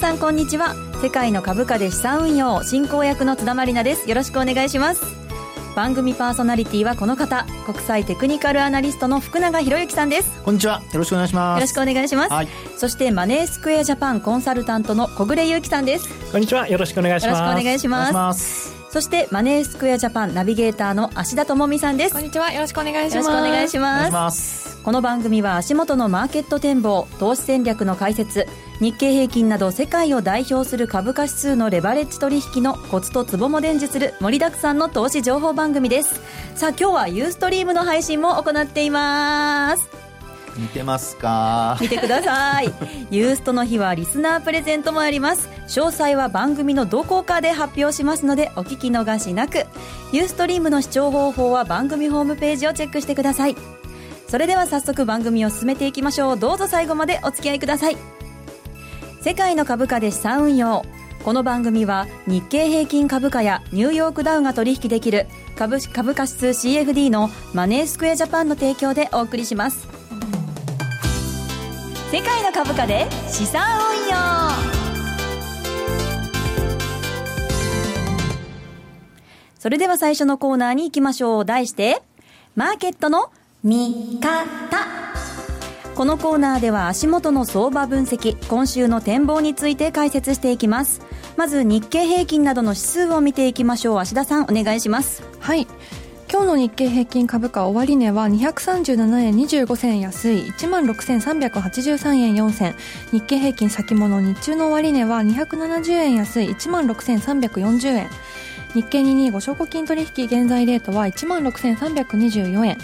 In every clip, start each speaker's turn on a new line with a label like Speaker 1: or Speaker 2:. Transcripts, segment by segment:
Speaker 1: 皆さんこんにちは。世界の株価で資産運用進行役の津田まりなです。よろしくお願いします。番組パーソナリティはこの方国際テクニカルアナリストの福永博之さんです。
Speaker 2: こんにちは。よろしくお願いします。
Speaker 1: よろしくお願いします、はい、そしてマネースクエアジャパンコンサルタントの小暮祐樹さんです。
Speaker 3: こんにちは。よろしくお願いします。
Speaker 1: よろしくお願いしますそしてマネースクエアジャパンナビゲーターの芦田智美さんです。
Speaker 4: こんにちは。よろしくお願いします。
Speaker 1: よろしくお願いします。この番組は足元のマーケット展望投資戦略の解説日経平均など世界を代表する株価指数のレバレッジ取引のコツとツボも伝授する盛りだくさんの投資情報番組です。さあ今日はユーストリームの配信も行っています
Speaker 2: 見てますか？
Speaker 1: 見てください。ユーストの日はリスナープレゼントもあります。詳細は番組のどこかで発表しますのでお聞き逃しなく。ユーストリームの視聴方法は番組ホームページをチェックしてください。それでは早速番組を進めていきましょう。どうぞ最後までお付き合いください。世界の株価で資産運用。この番組は日経平均株価やニューヨークダウが取引できる株株価指数 CFD のマネースクエアジャパンの提供でお送りします世界の株価で資産運用。それでは最初のコーナーに行きましょう。題してマーケットの見方。このコーナーでは足元の相場分析今週の展望について解説していきます。まず日経平均などの指数を見ていきましょう。芦田さんお願いします。
Speaker 4: はい。今日の日経平均株価終値は237円25銭安い16,383円4銭。日経平均先物日中の終値は270円安い16,340円。日経225証拠金取引現在レートは16,324円。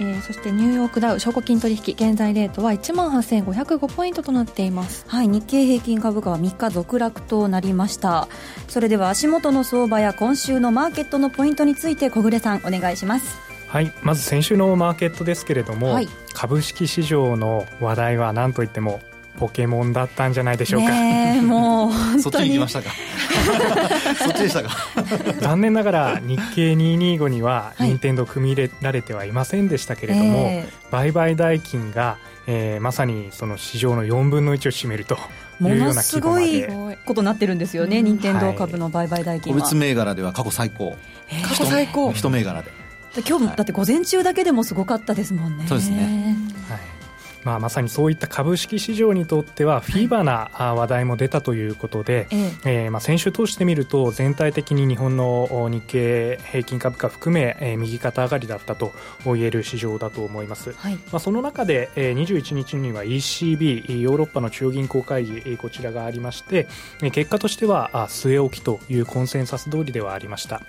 Speaker 4: えー、そしてニューヨークダウ証拠金取引現在レートは1万8505ポイントとなっています。
Speaker 1: はい日経平均株価は3日続落となりました。それでは足元の相場や今週のマーケットのポイントについて小暮さんお願いします。
Speaker 3: はいまず先週のマーケットですけれども、はい、株式市場の話題は何といってもポケモンだったんじゃないでしょうか。
Speaker 1: も
Speaker 2: うそっちに行きましたか。そっちでしたか。
Speaker 3: 残念ながら日経225には任天堂組み入れられてはいませんでしたけれども、えー、売買代金が、えー、まさにその市場の4分の1を占めると。いうような
Speaker 1: すごいことになってるんですよね、任天堂株の売買代金
Speaker 2: は。個別銘柄では過去最高。
Speaker 1: 過去最高。
Speaker 2: 一銘柄で。
Speaker 1: 今日だって午前中だけでもすごかったですもんね。
Speaker 2: そうですね。
Speaker 3: はいまあ、まさにそういった株式市場にとってはフィーバーな話題も出たということで、はい、えー、まあ、先週通してみると全体的に日本の日経平均株価含め、えー、右肩上がりだったと言える市場だと思います、はい、まあ、その中で、えー、21日には ECB ヨーロッパの中央銀行会議こちらがありまして結果としては据え置きというコンセンサス通りではありました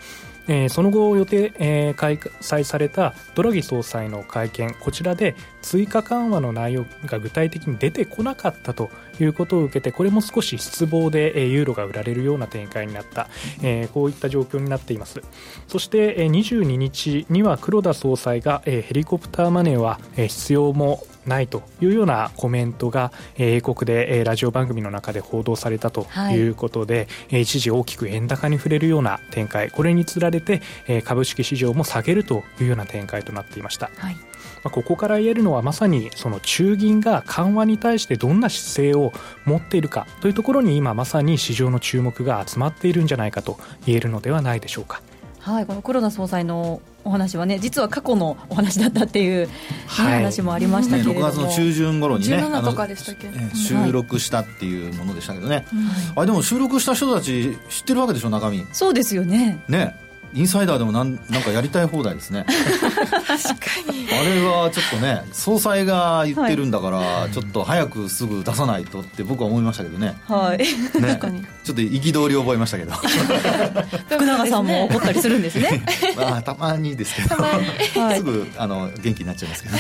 Speaker 3: えー、その後予定、えー、開催されたドラギ総裁の会見こちらで追加緩和の内容が具体的に出てこなかったということを受けてこれも少し失望で、えー、ユーロが売られるような展開になった、えー、こういった状況になっています。そして、えー、22日には黒田総裁が、えー、ヘリコプターマネーは、えー、必要もないというようなコメントが英国でラジオ番組の中で報道されたということで、はい、一時大きく円高に触れるような展開これにつられて株式市場も下げるというような展開となっていました。はいまここから言えるのはまさにその中銀が緩和に対してどんな姿勢を持っているかというところに今まさに市場の注目が集まっているんじゃないかと言えるのではないでしょうか。
Speaker 1: はい、この黒田総裁のお話はね実は過去のお話だったっていう、はい、話もありましたけれども、
Speaker 2: 6月の中旬頃にね
Speaker 4: 17とかでしたっけ、
Speaker 2: 収録したっていうものでしたけどね、はい、あれでも収録した人たち知ってるわけでしょ中身。
Speaker 1: そうですよね。
Speaker 2: ねインサイダーでもなんなんかやりたい放題ですね。
Speaker 4: 確かに
Speaker 2: あれはちょっとね総裁が言ってるんだから、はい、ちょっと早くすぐ出さないとって僕は思いましたけどね。
Speaker 1: はい、
Speaker 2: ね、確かに。ちょっと憤りを覚えましたけど。
Speaker 1: 福永さんも怒ったりするんですね。
Speaker 2: まあたまにですけど、はい、すぐあの元気になっちゃいますけど。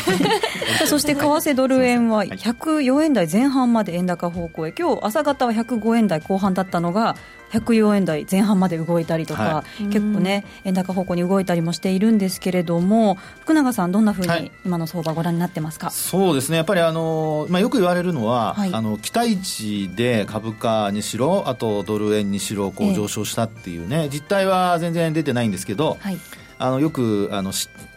Speaker 1: そして為替ドル円は104円台前半まで円高方向へ。今日朝方は105円台後半だったのが104円台前半まで動いたりとか、はい、結構ね円高方向に動いたりもしているんですけれども福永さんどんなふうに今の相場ご覧になってますか、はい、
Speaker 2: そうですね。やっぱりあの、まあ、よく言われるのは、はい、あの期待値で株価にしろあとドル円にしろこう上昇したっていうね、えー、実態は全然出てないんですけど、あのよくあの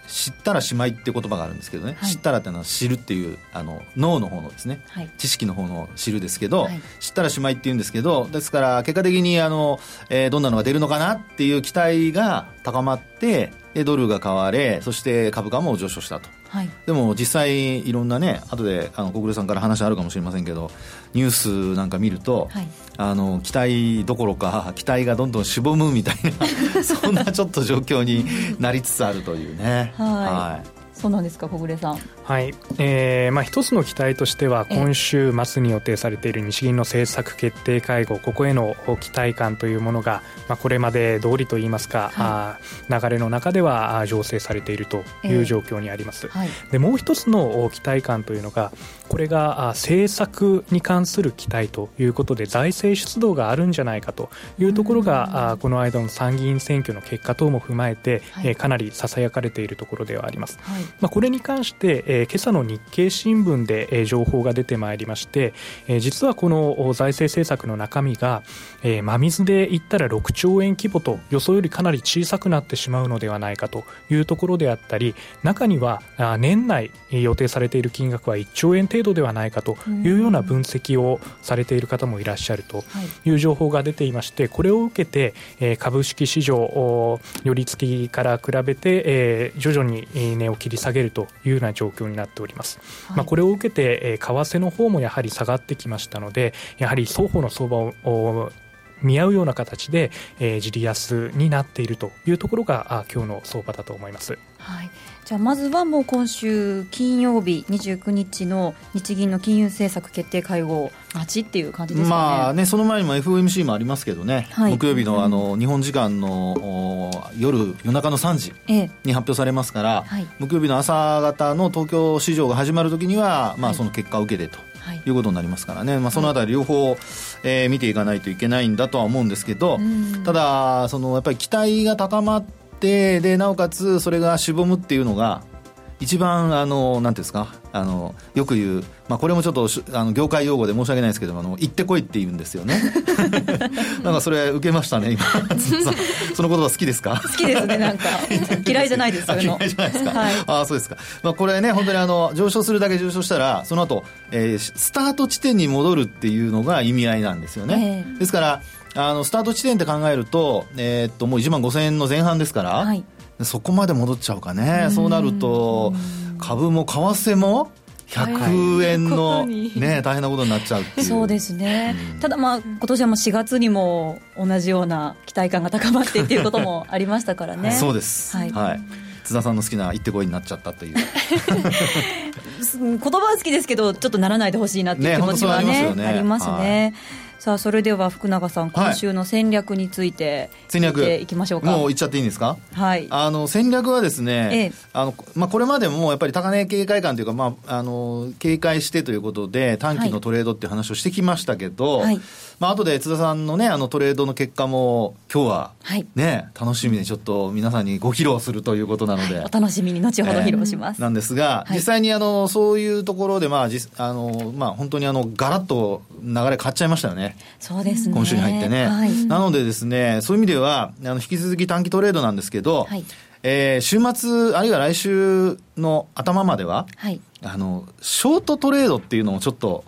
Speaker 2: 知ったらしまいっていう言葉があるんですけどね、はい、知ったらっていうのは知るっていうあの脳の方のですね、はい、知識の方の知るですけど、はい、知ったらしまいっていうんですけどですから結果的にあの、えー、どんなのが出るのかなっていう期待が高まってドルが買われそして株価も上昇したと、はい、でも実際いろんなね後であの小暮さんから話あるかもしれませんけどニュースなんか見ると、はい、あの期待どころか期待がどんどんしぼむみたいな そんなちょっと状況になりつつあるというね。
Speaker 1: はい、はいそうなんですか小暮さん。
Speaker 3: はい、えーまあ、一つの期待としては今週末に予定されている日銀の政策決定会合ここへの期待感というものが、まあ、これまで通りといいますか、はい、流れの中では醸成されているという状況にあります、えーはい、でもう一つの期待感というのがこれが政策に関する期待ということで財政出動があるんじゃないかというところがこの間の参議院選挙の結果等も踏まえて、はい、かなりささやかれているところではあります、はい。まあ、これに関して、えー、今朝の日経新聞で、えー、情報が出てまいりまして、えー、実はこの財政政策の中身が、えー、真水で言ったら6兆円規模と予想よりかなり小さくなってしまうのではないかというところであったり中には年内予定されている金額は1兆円程度ではないかというような分析をされている方もいらっしゃるとい。う情報が出ていましてこれを受けて、えー、株式市場寄り付きから比べて、えー、徐々に値を切り下げるというような状況になっております、はい、まあ、これを受けて、えー、為替の方もやはり下がってきましたのでやはり双方の相場を見合うような形で、えー、自利安になっているというところがあ今日の相場だと思います。
Speaker 1: はいじゃあまずはもう今週金曜日29日の日銀の金融政策決定会合待ちっていう感じですかね,、まあね、
Speaker 2: その前にも FOMC もありますけどね、はい、木曜日のあの、日本時間の夜夜中の3時に発表されますから、はい、木曜日の朝方の東京市場が始まるときには、まあ、その結果を受けてと。い。うことになりますからね、まあ、そのあたり両方、えー、見ていかないといけないんだとは思うんですけど、ただそのやっぱり期待が高まっててでなおかつそれがしぼむっていうのが一番あのなんていうんですか？あのよく言う、まあ、これもちょっとあの業界用語で申し訳ないですけどあの行ってこいって言うんですよね。なんかそれ受けましたね今。その言葉好きですか？
Speaker 1: 好きですねなんか。嫌いじゃないです
Speaker 2: 嫌いじゃないですか、はい、ああそうですか、まあ、これね本当にあの上昇するだけ上昇したらその後、えー、スタート地点に戻るっていうのが意味合いなんですよね、えー、ですからあのスタート地点って考えると,、えー、っともう1万5000円の前半ですから、はい、そこまで戻っちゃうかね。そうなると株も為替も100円の、ね、大変なことになっちゃうう。
Speaker 1: そうですね、うん、ただ、まあ今年はもう4月にも同じような期待感が高まってっていうこともありましたからね。
Speaker 2: そうです、はい、はい、津田さんの好きな行ってこいになっちゃったという。
Speaker 1: 言葉は好きですけどちょっとならないでほしいなっていう気持ちはね、ね、ありますね、はいさあそれでは福永さん今週の戦略について、戦略。いきましょうか。
Speaker 2: もう言っちゃっていいんですか？
Speaker 1: はい。
Speaker 2: あの戦略はですね、ええ、あのまあ、これまでもやっぱり高値警戒感というか、まあ、あの警戒してということで短期のトレードっていう話をしてきましたけど、はい。まあ後で津田さんのねあのトレードの結果も今日はね、はい、楽しみにちょっと皆さんにご披露するということなので、
Speaker 1: はい、お楽しみに後ほど披露します、
Speaker 2: えー、なんですが、はい、実際にあのそういうところでまあじあのまあ本当にあのガラッと流れ変わっちゃいましたよね。
Speaker 1: そうですね。
Speaker 2: 今週に入ってね、なのでですねそういう意味ではあの引き続き短期トレードなんですけど、はい。えー、週末あるいは来週の頭までは、はい、あのショートトレードっていうのをちょっと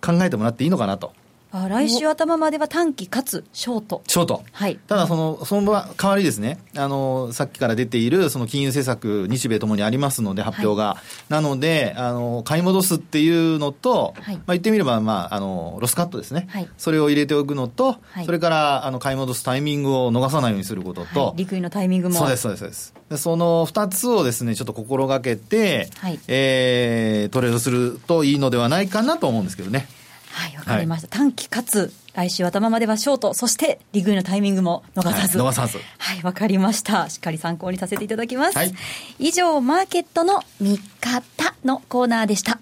Speaker 2: 考えてもらっていいのかなと。
Speaker 1: あ来週頭までは短期かつショート。
Speaker 2: ショート。はい。ただその、その代わりですね、あの、さっきから出ている、その金融政策、日米ともにありますので、発表が。はい、なので、あの、買い戻すっていうのと、はい、まあ言ってみれば、まあ、あの、ロスカットですね。はい、それを入れておくのと、はい、それから、あの、買い戻すタイミングを逃さないようにすることと、はい、
Speaker 1: 陸位のタイミングも。
Speaker 2: そうです、そうです、そうです。でその二つをですね、ちょっと心がけて、はい、えー、トレードするといいのではないかなと思うんですけどね。
Speaker 1: はい、わかりました。短期かつ来週頭まではショート、そしてリグイのタイミングも逃さず。
Speaker 2: はい、逃さず。
Speaker 1: はい、わかりました。しっかり参考にさせていただきます。はい、以上、マーケットの見方のコーナーでした。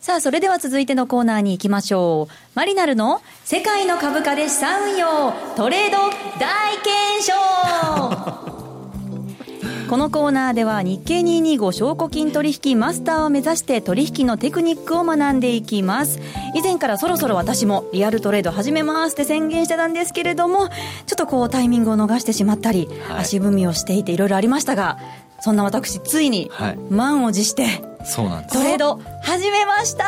Speaker 1: さあ、それでは続いてのコーナーに行きましょう。マリナルの世界の株価で資産運用トレード大検証このコーナーでは日経225証拠金取引マスターを目指して取引のテクニックを学んでいきます。以前からそろそろ私もリアルトレード始めますって宣言してたんですけれどもちょっとこうタイミングを逃してしまったり、はい、足踏みをしていていろいろありましたがそんな私ついに満を持して、
Speaker 2: そうなんです。
Speaker 1: トレード始めました。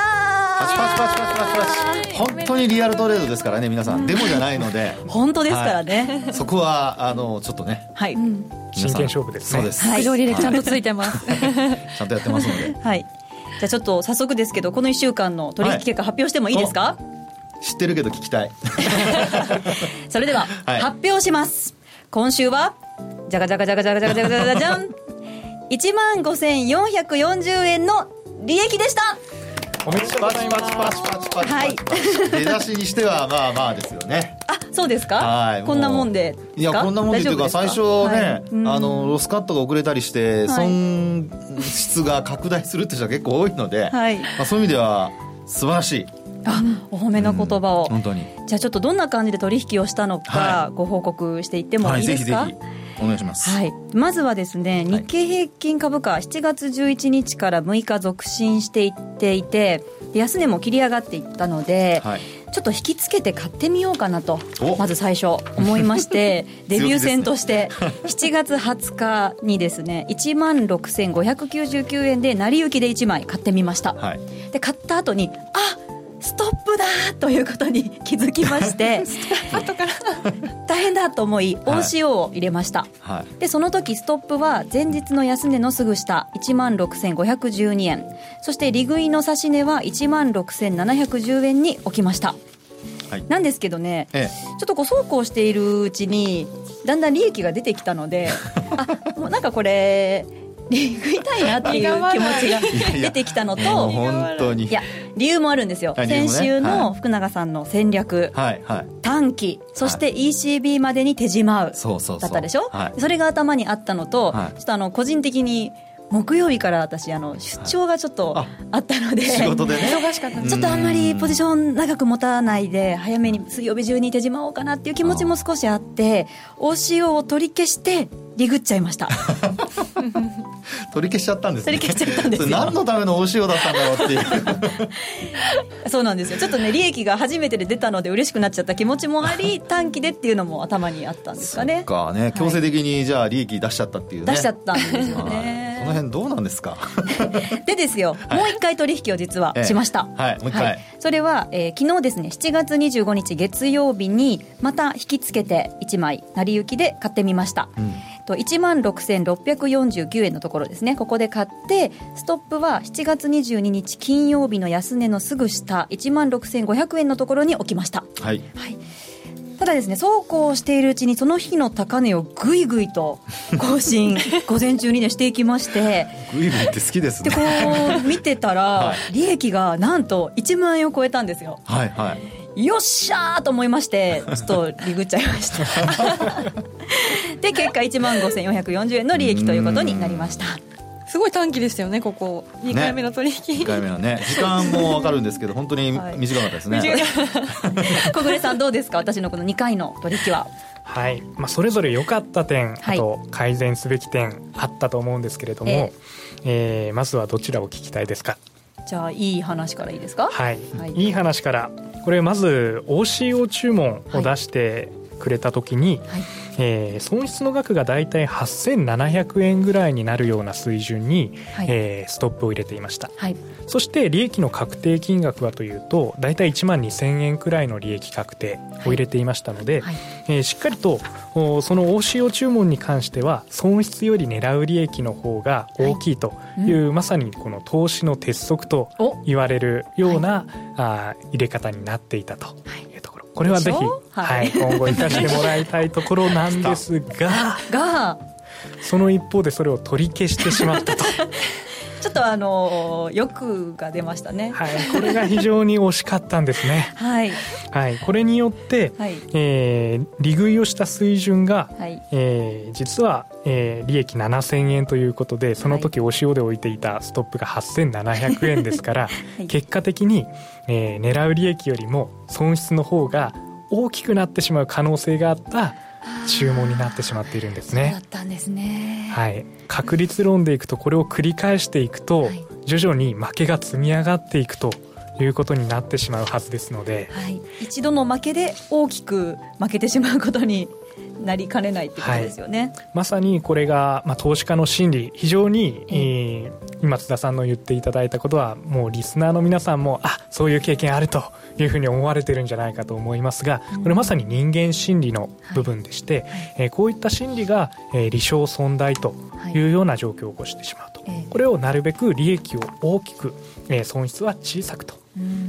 Speaker 1: パチパチパチパチ
Speaker 2: パチパチ。本当にリアルトレードですからね皆さん。デモじゃないので。
Speaker 1: 本当ですからね、
Speaker 2: はい、そこはあのちょっとね。
Speaker 1: はい。
Speaker 3: 真剣勝負ですね。
Speaker 2: そうです。
Speaker 4: 副履歴ちゃんとつい。てますち
Speaker 2: ゃんとやってますので。
Speaker 1: はい。じゃあちょっと早速ですけどこの1週間の取引結果発表してもいいですか、は
Speaker 2: い、知ってるけど聞きたい。
Speaker 1: それでは、発表します。今週はじゃがじゃがじゃがじゃがじゃがじゃがじゃがじゃん1万5440円の利益でした。
Speaker 3: おめでとうございます。パチ
Speaker 2: パチパチパチはい。出だしにしてはまあまあですよね。
Speaker 1: あそうですか？はい。こんなもんで
Speaker 2: いやこんなもんでというか最初ね、はい、あのロスカットが遅れたりして、損失が拡大するって人は結構多いので、はい。まあ、そういう意味では素晴らしい。
Speaker 1: あお褒めの言葉を、
Speaker 2: うん、本当に。
Speaker 1: じゃあちょっとどんな感じで取引をしたのか、ご報告していってもいいですか、はい、ぜひぜひ
Speaker 2: お願いします、
Speaker 1: はい、まずはですね日経平均株価7月11日から6日続伸していっていて安値も切り上がっていったので、はい、ちょっと引きつけて買ってみようかなとまず最初思いまして デビュー戦として7 月20日にですね1万6599円で成り行きで1枚買ってみました、はい、で買った後にあストップだということに気づきまして 後から。大変だと思い OCO を入れました、はい、でその時ストップは前日の安値のすぐ下1万6512円。そして利食いの指値は1万6710円に置きました。はい、なんですけどね、ええ、ちょっとこうそうこうしているうちにだんだん利益が出てきたので あもうなんかこれ食いたいなっていう気持ちが出てきたのと
Speaker 2: 本当に。
Speaker 1: いや理由もあるんですよ、先週の福永さんの戦略、短期。そして ECB までに手じまう。だったでしょ、はい、それが頭にあったのと、はい、ちょっとあの個人的に木曜日から私あの出張がちょっとあったので、
Speaker 2: 仕事でね。
Speaker 1: 忙しかったちょっとあんまりポジション長く持たないで早めに水曜日中に手じまおうかなっていう気持ちも少しあって OCO を取り消してリグっちゃいました。
Speaker 2: 取り消しちゃったんです、
Speaker 1: ね、取り消しちゃったんです
Speaker 2: 何のための OCO だったんだろうっていう。
Speaker 1: そうなんですよ。ちょっとね利益が初めてで出たので嬉しくなっちゃった気持ちもあり 短期でっていうのも頭にあったんですかね。
Speaker 2: かね。強制的にじゃあ利益出しちゃったっていう
Speaker 1: ね、出しちゃったんですよね
Speaker 2: その辺どうなんですか？
Speaker 1: でですよ、はい、もう一回取引を実はしました、
Speaker 2: ええ、はいもう一回、はい、
Speaker 1: それは、えー、昨日ですね7月25日月曜日にまた引き付けて1枚成り行きで買ってみました、うん。と1万6649円のところですね。ここで買ってストップは7月22日金曜日の安値のすぐ下1万6500円のところに置きました。
Speaker 2: はい、はい
Speaker 1: ただですねそうこうしているうちにその日の高値をぐいぐいと更新 午前中にねしていきまして。
Speaker 2: ぐいぐいって好きですね。
Speaker 1: でこう見てたら、利益がなんと1万円を超えたんですよ。
Speaker 2: はいはい。
Speaker 1: よっしゃーと思いましてちょっとリグっちゃいました。で結果1万5440円の利益ということになりました
Speaker 4: すごい短期ですよねここ。2回目の取引、
Speaker 2: ね、2回目のね。時間も分かるんですけど本当に短かったですね、はい、
Speaker 1: 小暮さんどうですか？私のこの2回の取引は。
Speaker 3: はい。まあ、それぞれ良かった点、あと改善すべき点あったと思うんですけれども、えー、えー、まずはどちらを聞きたいですか？
Speaker 1: じゃあいい話からいいですか？
Speaker 3: はい、はい、いい話から。これまず OCO 注文を出してくれた時に、はいはい、えー、損失の額が大体8700円ぐらいになるような水準に、はい、えー、ストップを入れていました、はい、そして利益の確定金額はというと大体1万2000円くらいの利益確定を入れていましたので、はい、えー、しっかりとその OCO 注文に関しては損失より狙う利益の方が大きいという、まさにこの投資の鉄則と言われるような、あ入れ方になっていたと。い。うとこれはぜひ、はい、今後生かしてもらいたいところなんですが
Speaker 1: が。
Speaker 3: その一方でそれを取り消してしまったと。
Speaker 1: ちょっとあの欲が出ましたね。
Speaker 3: はい、これが非常に惜しかったんですね。
Speaker 1: はい。
Speaker 3: はい、これによって、はい、えー、利食いをした水準が、はい、えー、実は、えー、利益7000円ということで、その時お塩で置いていたストップが8700円ですから、はい、結果的に、えー、狙う利益よりも損失の方が大きくなってしまう可能性があった注文になってしまっているんですね。
Speaker 1: だったんですね。
Speaker 3: はい。確率論でいくとこれを繰り返していくと、はい、徐々に負けが積み上がっていくということになってしまうはずですので、
Speaker 1: はい、一度の負けで大きく負けてしまうことになりかねないってことですよね、
Speaker 3: はい、まさにこれが、まあ、投資家の心理。非常に、えー、今津田さんの言っていただいたことはもうリスナーの皆さんもあそういう経験あるというふうに思われてるんじゃないかと思いますがこれまさに人間心理の部分でして、はい、えー、こういった心理が、えー、利小損大というような状況を起こしてしまうと、はい、これをなるべく利益を大きく、えー、損失は小さくと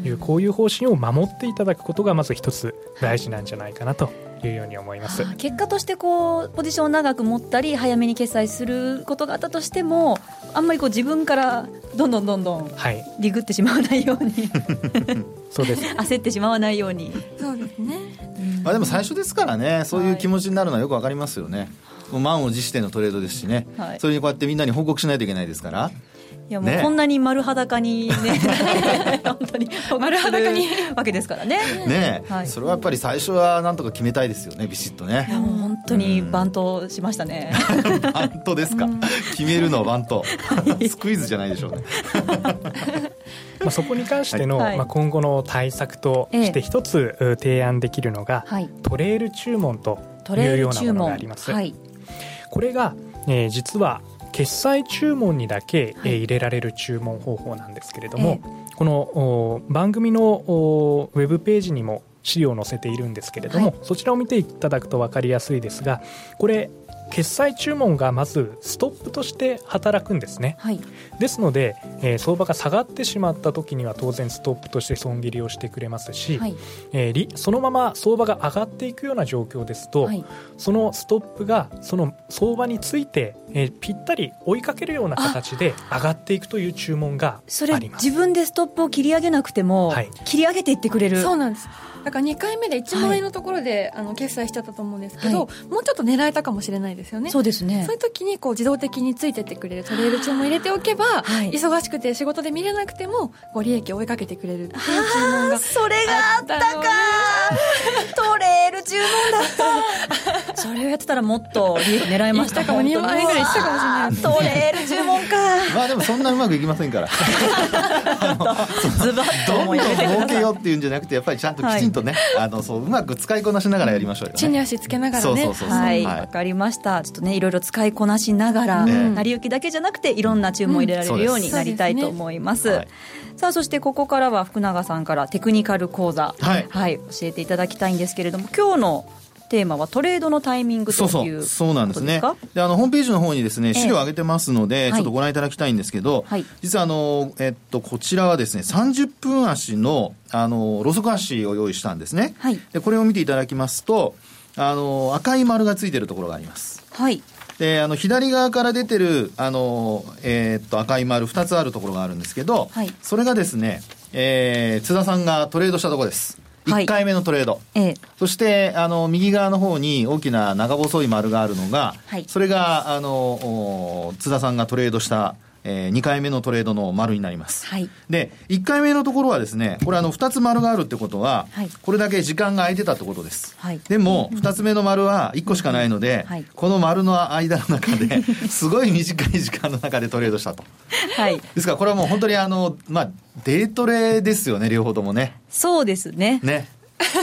Speaker 3: いうこういう方針を守っていただくことがまず一つ大事なんじゃないかなというように思います。
Speaker 1: 結果としてこうポジションを長く持ったり早めに決済することがあったとしてもあんまりこう自分からどんどんどんどんリグってしまわないように、
Speaker 3: はい、そうです。
Speaker 1: 焦ってしまわないように。
Speaker 4: そうですね、
Speaker 2: まあ、でも最初ですからねそういう気持ちになるのはよくわかりますよね、はい、満を持してのトレードですしね、はい、それにこうやってみんなに報告しないといけないですから
Speaker 1: いやもうこんなに丸裸にね。本当に。丸裸に。わけですからね。
Speaker 2: ね、はい、それはやっぱり最初はなんとか決めたいですよねビシッとね。
Speaker 1: いやもう本当にバントしましたね、
Speaker 2: バントですか、決めるのバント。スクイズじゃないでしょうね。
Speaker 3: まあそこに関しての、はい、まあ、今後の対策として一つ提案できるのが、はい、トレール注文というようなものがあります、はい、これが、えー、実は決済注文にだけ、えー、入れられる注文方法なんですけれども、えー、この番組のウェブページにも資料を載せているんですけれども、はい、そちらを見ていただくと分かりやすいですがこれ決済注文がまずストップとして働くんですね、はい、ですので、えー、相場が下がってしまった時には当然ストップとして損切りをしてくれますし、はい、えー、そのまま相場が上がっていくような状況ですと、はい、そのストップがその相場について、えー、ぴったり追いかけるような形で上がっていくという注文があります。それ
Speaker 1: 自分でストップを切り上げなくても、切り上げていってくれる。
Speaker 4: そうなんですだから2回目で1万円のところで、はい、あの決済しちゃったと思うんですけど、はい、もうちょっと狙えたかもしれないですよね。
Speaker 1: そうですね。
Speaker 4: そういう時にこう自動的についてってくれるトレール注文入れておけば、はい、忙しくて仕事で見れなくてもご利益を追いかけてくれるっていう注文が
Speaker 1: それがあったか。トレール注文だった。それをやってたらもっと利益狙えました。
Speaker 4: かも2万円ぐらいしたかもしれない
Speaker 1: トレール注文か。
Speaker 2: まあでもそんなうまくいきませんから。
Speaker 1: ズバッと
Speaker 2: どんどん儲けようっていうんじゃなくてやっぱりちゃんときちんとね、あのそううまく使いこなしながらやりましょうよ、ね、
Speaker 4: 地に足つけながらね。
Speaker 1: はい。わ、かりました。ちょっとねいろいろ使いこなしながら、成り行きだけじゃなくていろんな注文を入れられるようになりたいと思います,、さあそしてここからは福永さんからテクニカル講座、はい、はい、教えていただきたいんですけれども今日のテーマはトレードのタイミングというそう
Speaker 2: そうなんですね。であのホームページの方にですね資料を上げてますので、ええ、ちょっとご覧いただきたいんですけど、はい、実はあの、えっと、こちらはですね30分足のあのロソク足を用意したんですね、はい、でこれを見ていただきますとあの赤い丸がついてるところがあります。
Speaker 1: はい。
Speaker 2: であの左側から出てるあの、えー、っと赤い丸2つあるところがあるんですけど、はい、それがですね、えー、津田さんがトレードしたところです。1回目のトレード、はい、そしてあの右側の方に大きな長細い丸があるのが、はい、それがあの津田さんがトレードしたえー、2回目のトレードの丸になります。はい、で、1回目のところはですね、これあの2つ丸があるってことは、はい、これだけ時間が空いてたってことです。はい、でも、2つ目の丸は1個しかないので、はい、この丸の間の中で、すごい短い時間の中でトレードしたと。はい、ですからこれはもう本当にあの、まあ、デートレですよね、両方ともね。
Speaker 1: そうですね。
Speaker 2: ね。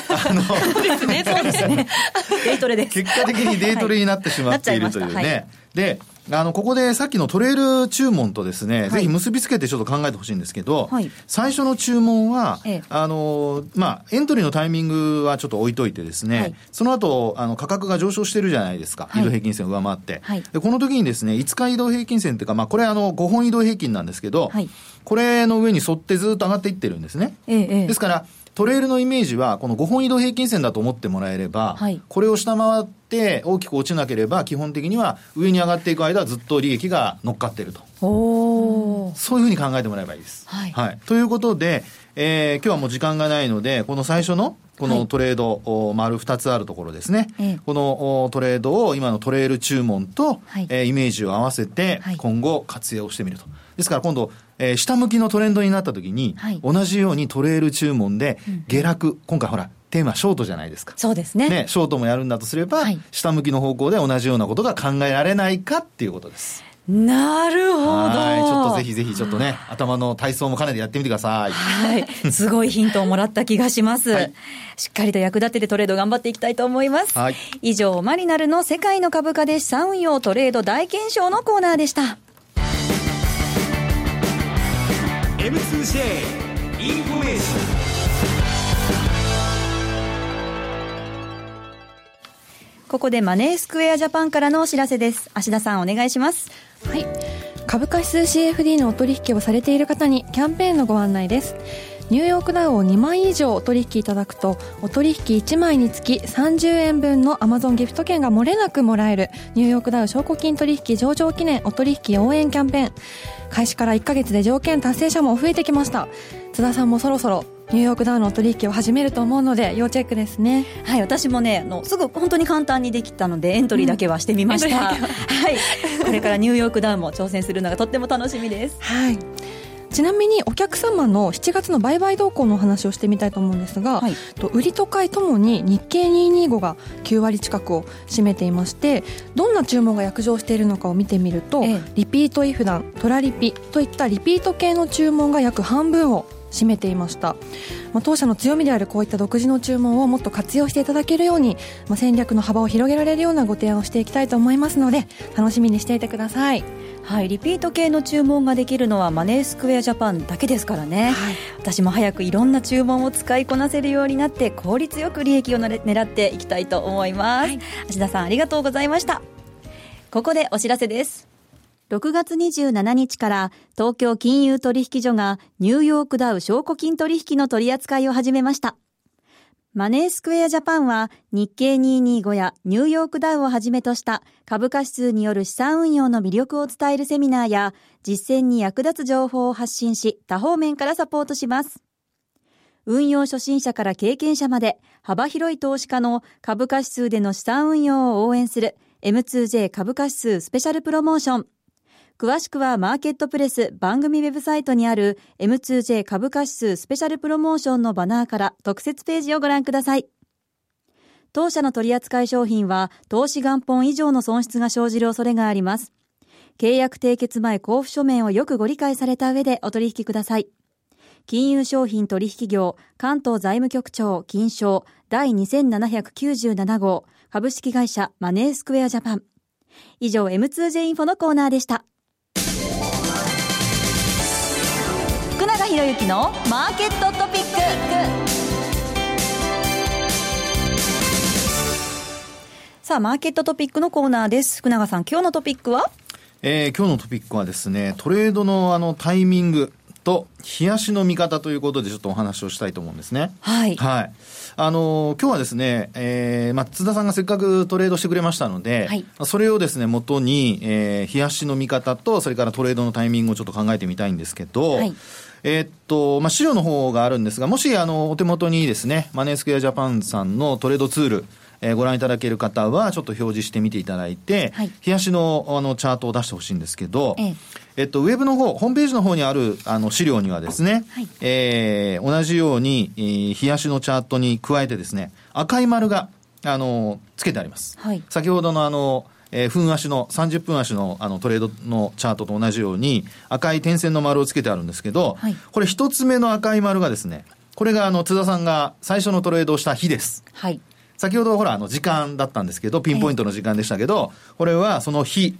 Speaker 1: あのそうですね、そうですね。デートレです。
Speaker 2: 結果的にデートレになってしまっているというね。で、あの、ここでさっきのトレール注文とですね、はい、ぜひ結びつけてちょっと考えてほしいんですけど、はい、最初の注文は、ええ、あの、まあ、エントリーのタイミングはちょっと置いといてですね、はい、その後、あの、価格が上昇してるじゃないですか。移動平均線を上回って。で、この時にですね、5日移動平均線っていうか、まあ、これあの、5本移動平均なんですけど、これの上に沿ってずっと上がっていってるんですね。え、ですから、トレールのイメージは、この5本移動平均線だと思ってもらえれば、はい、これを下回って大きく落ちなければ、基本的には上に上がっていく間はずっと利益が乗っかっていると。そういうふうに考えてもらえばいいです。はい。はい、ということで、えー、今日はもう時間がないので、この最初のこのトレード、はい、丸2つあるところですね、ええ、このトレードを今のトレール注文と、はい、えー、イメージを合わせて、今後活用してみると。ですから今度、えー、下向きのトレンドになった時に、はい、同じようにトレール注文で下落、うん、今回ほら、テーマショートじゃないですか。
Speaker 1: そうですね。
Speaker 2: ね、ショートもやるんだとすれば、はい、下向きの方向で同じようなことが考えられないかっていうことです。
Speaker 1: なるほど。は
Speaker 2: い。ちょっとぜひぜひちょっとね、頭の体操も兼ねてやってみてください。
Speaker 1: はい。すごいヒントをもらった気がします。はい、しっかりと役立ててトレード頑張っていきたいと思います。はい。以上、マリナルの世界の株価で資産運用トレード大検証のコーナーでした。M2J インフォメーションここでマネースクエアジャパンからのお知らせです。芦田さんお願いします。
Speaker 4: はい。株価指数 CFD のお取引をされている方にキャンペーンのご案内です。ニューヨークダウを2枚以上お取引いただくと、お取引1枚につき30円分の Amazon ギフト券が漏れなくもらえる、ニューヨークダウ証拠金取引上場記念お取引応援キャンペーン。開始から1ヶ月で条件達成者も増えてきました。津田さんもそろそろニューヨークダウの取引を始めると思うので要チェックですね。
Speaker 1: はい私もねあのすぐ本当に簡単にできたのでエントリーだけはしてみました、うん、は。い。これからニューヨークダウも挑戦するのがとっても楽しみです。
Speaker 4: はいちなみにお客様の7月の売買動向のお話をしてみたいと思うんですが、はい、と売りと買いともに日経225が9割近くを占めていましてどんな注文が約定しているのかを見てみると、ええ、リピートイフダントラリピといったリピート系の注文が約半分を占めていました、まあ、当社の強みであるこういった独自の注文をもっと活用していただけるように、まあ、戦略の幅を広げられるようなご提案をしていきたいと思いますので楽しみにしていてください。
Speaker 1: はい、リピート系の注文ができるのはマネースクエアジャパンだけですからね、はい、私も早くいろんな注文を使いこなせるようになって効率よく利益を狙っていきたいと思います、はい、芦田さんありがとうございました。ここでお知らせです6月27日から東京金融取引所がニューヨークダウ証拠金取引の取り扱いを始めましたマネースクエアジャパンは日経225やニューヨークダウをはじめとした株価指数による資産運用の魅力を伝えるセミナーや実践に役立つ情報を発信し多方面からサポートします。運用初心者から経験者まで幅広い投資家の株価指数での資産運用を応援する M2J 株価指数スペシャルプロモーション。詳しくはマーケットプレス番組ウェブサイトにある M2J 株価指数スペシャルプロモーションのバナーから特設ページをご覧ください。当社の取扱い商品は投資元本以上の損失が生じる恐れがあります。契約締結前交付書面をよくご理解された上でお取引ください。金融商品取引業関東財務局長金賞第2797号株式会社マネースクエアジャパン。以上 M2J インフォのコーナーでした。博之のマーケットトピックさあマーケットトピックのコーナーです福永さん今日のトピックは？
Speaker 2: えー、今日のトピックはですねトレードのあのタイミングと冷やしの見方ということでちょっとお話をしたいと思うんですね。
Speaker 1: はい。
Speaker 2: はい。あのー、今日はですね、えー、まあ、津田さんがせっかくトレードしてくれましたので、はい、それをですね、元に、えー、冷やしの見方と、それからトレードのタイミングをちょっと考えてみたいんですけど、はい、えー、っと、まあ、資料の方があるんですが、もし、あの、お手元にですね、マネースクエアジャパンさんのトレードツール、えー、ご覧いただける方は、ちょっと表示してみていただいて、はい、冷やしのあのチャートを出してほしいんですけど、ええ。えっと、ウェブの方、ホームページの方にあるあの資料にはですね、はい、えー、同じように、えー、冷やしのチャートに加えてですね、赤い丸が、あの、つけてあります。はい、先ほどのあの、えー、分足の、30分足のあのトレードのチャートと同じように、赤い点線の丸をつけてあるんですけど、はい、これ一つ目の赤い丸がですね、これがあの津田さんが最初のトレードをした日です。
Speaker 1: はい。
Speaker 2: 先ほどほらあの時間だったんですけど、ピンポイントの時間でしたけど、これはその日。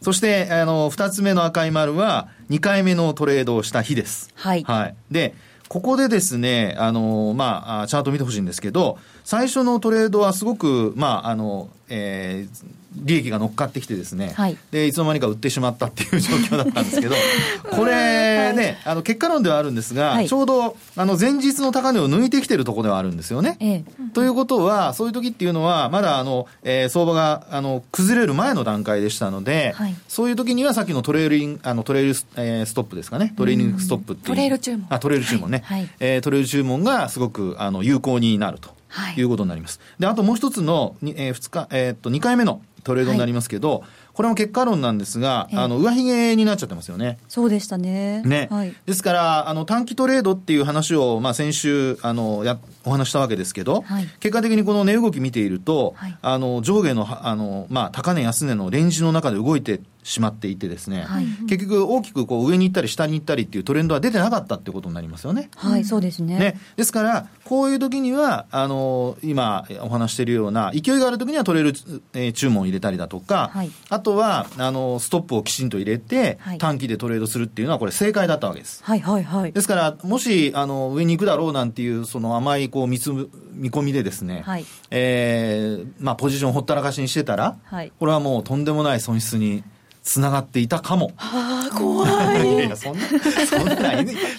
Speaker 2: そして、あの、二つ目の赤い丸は、2回目のトレードをした日です。
Speaker 1: はい。
Speaker 2: はい。で、ここでですね、あの、まあ、チャート見てほしいんですけど、最初のトレードはすごく、まあ、あの、えー、利益が乗っかってきてですね、はい、でいつの間にか売ってしまったっていう状況だったんですけど これね、あの結果論ではあるんですが、はい、ちょうどあの前日の高値を抜いてきてるところではあるんですよね。ええ、ということはそういう時っていうのはまだあの、えー、相場があの崩れる前の段階でしたので、はい、そういう時にはさっきのトレーリンあのトレール、えー、ストップですかね。トレーリングストップっていう。ト
Speaker 4: レール注文。
Speaker 2: あトレール注文ね、はい、えー、トレール注文がすごくあの有効になると。はい、いうことになります。で、あともう一つの、えー、2日、えー、っと、2回目のトレードになりますけど、はい、これも結果論なんですが、あの、上髭になっちゃってますよね。
Speaker 1: そうでしたね。
Speaker 2: ね。はい、ですから、あの、短期トレードっていう話を、まあ、先週、あの、や、お話したわけですけど、はい、結果的にこの値動き見ていると、はい、あの、上下の、あの、まあ、高値安値のレンジの中で動いてしまっていてですね、はい、結局大きくこう上に行ったり下に行ったりっていうトレンドは出てなかったってことになりますよね。
Speaker 1: はい、そうですね。
Speaker 2: ね。ですから、こういう時には、あの、今お話しているような、勢いがある時には取れる、えー、注文を入れたりだとか、はい、あとは、あの、ストップをきちんと入れて、はい、短期でトレードするっていうのは、これ正解だったわけです。
Speaker 1: はいはいはい。
Speaker 2: ですから、もし、あの、上に行くだろうなんていう、その甘い、こう、見つ、見込みでですね、はい、えー、まあ、ポジションほったらかしにしてたら、はい、これはもうとんでもない損失に、つながっていたかも。
Speaker 1: はあ、怖い。いや、そんな、
Speaker 2: そんな、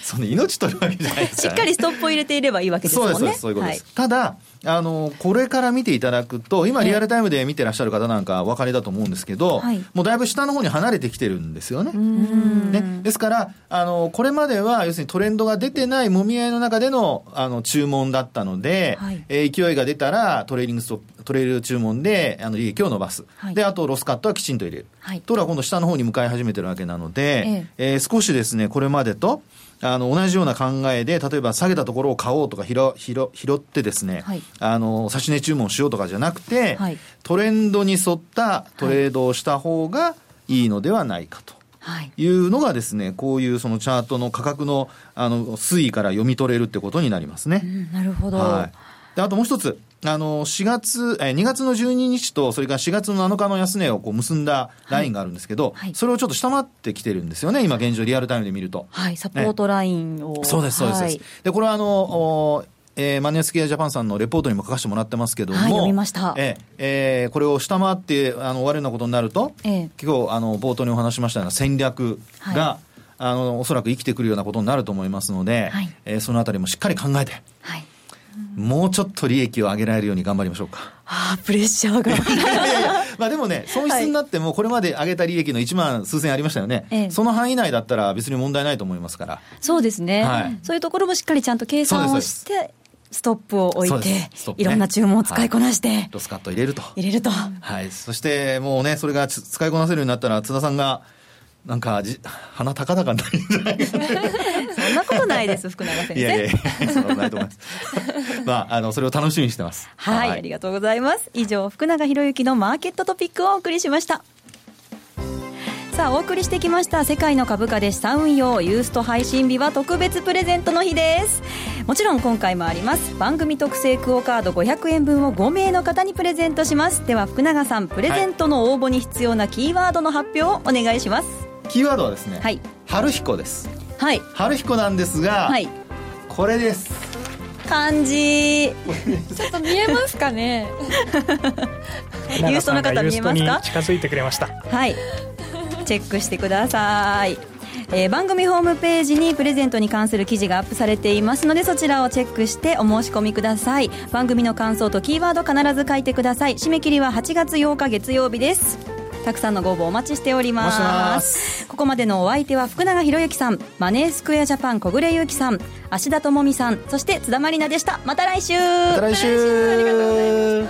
Speaker 2: そんな命取るわけじゃないです
Speaker 1: しっかりストップを入れていればいいわけですもんね。
Speaker 2: そうです、そういうことです。はい、ただ、あの、これから見ていただくと、今リアルタイムで見てらっしゃる方なんかお分かりだと思うんですけど、はい、もうだいぶ下の方に離れてきてるんですよね。ねですから、あの、これまでは要するにトレンドが出てないもみ合いの中での、あの、注文だったので、はい、えー、勢いが出たらトレーリングストップ、トレール注文で、あの、利益を伸ばす。はい、で、あとロスカットはきちんと入れる。はい、ところが今度下の方に向かい始めてるわけなので、えええー、少しですね、これまでと、あの、同じような考えで、例えば下げたところを買おうとか拾拾拾ってですね、はい、あの、差し値注文しようとかじゃなくて、はい、トレンドに沿ったトレードをした方がいいのではないかと。いうのがですね、こういうそのチャートの価格のあの推移から読み取れるってことになりますね。
Speaker 1: うん、なるほど。はい。
Speaker 2: で、あともう一つ。あの、4月、え、2月の12日と、それから4月の7日の安値をこう結んだラインがあるんですけど、はい、それをちょっと下回ってきてるんですよね、今現状リアルタイムで見ると。
Speaker 1: はい、サポートラインを。
Speaker 2: ね、そうです、そうです。はい、で、これはあの、えー、マネースケアジャパンさんのレポートにも書かせてもらってますけども、はい、
Speaker 1: 読みました。
Speaker 2: えー、えー、これを下回ってあの終わるようなことになると、えー、結構あの冒頭にお話しましたような戦略が、はい、あのおそらく生きてくるようなことになると思いますので、はい、えー、そのあたりもしっかり考えて、はいもうちょっと利益を上げられるように頑張りましょうか。
Speaker 1: ああ、プレッシャーが。い
Speaker 2: やいやまあでもね、損失になっても、これまで上げた利益の1万数千ありましたよね、ええ、その範囲内だったら別に問題ないと思いますから。
Speaker 1: そうですね。はい、そういうところもしっかりちゃんと計算をして、ストップを置いて、ね、いろんな注文を使いこなして、はい、
Speaker 2: ロスカット入れると。
Speaker 1: 入れると。
Speaker 2: はい。そしてもうね、それが使いこなせるようになったら、津田さんが、なんかじ、鼻高々になるんじゃないか
Speaker 1: そんなことないです、福永先生。いやいやそんなことないと思います。
Speaker 2: まあ、あの、それを楽しみにしてます。
Speaker 1: はい、はい、ありがとうございます。以上、福永博之のマーケットトピックをお送りしました。さあお送りしてきました世界の株価で資産運用ユースト配信日は特別プレゼントの日ですもちろん今回もあります番組特製クオカード500円分を5名の方にプレゼントしますでは福永さんプレゼントの応募に必要なキーワードの発表をお願いします、はい
Speaker 2: キーワードはですね、はい、春彦です。
Speaker 1: はい。
Speaker 2: 春彦なんですが、はい、これです。
Speaker 1: 漢字。
Speaker 4: ちょっと見えますかね？
Speaker 1: ユーストの方見えますか？
Speaker 3: 近づいてくれました。
Speaker 1: はい。チェックしてください。えー、番組ホームページにプレゼントに関する記事がアップされていますのでそちらをチェックしてお申し込みください。番組の感想とキーワード必ず書いてください。締め切りは8月8日月曜日ですたくさんのご応募お待ちしております。ここまでのお相手は福永博之さんマネースクエアジャパン小暮優樹さん芦田智美さんそして津田まりなでした。また来週。ま
Speaker 2: た来週。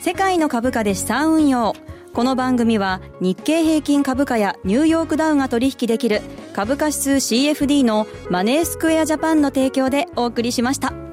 Speaker 1: 世界の株価で資産運用。この番組は日経平均株価やニューヨークダウが取引できる株価指数 CFD のマネースクエアジャパンの提供でお送りしました。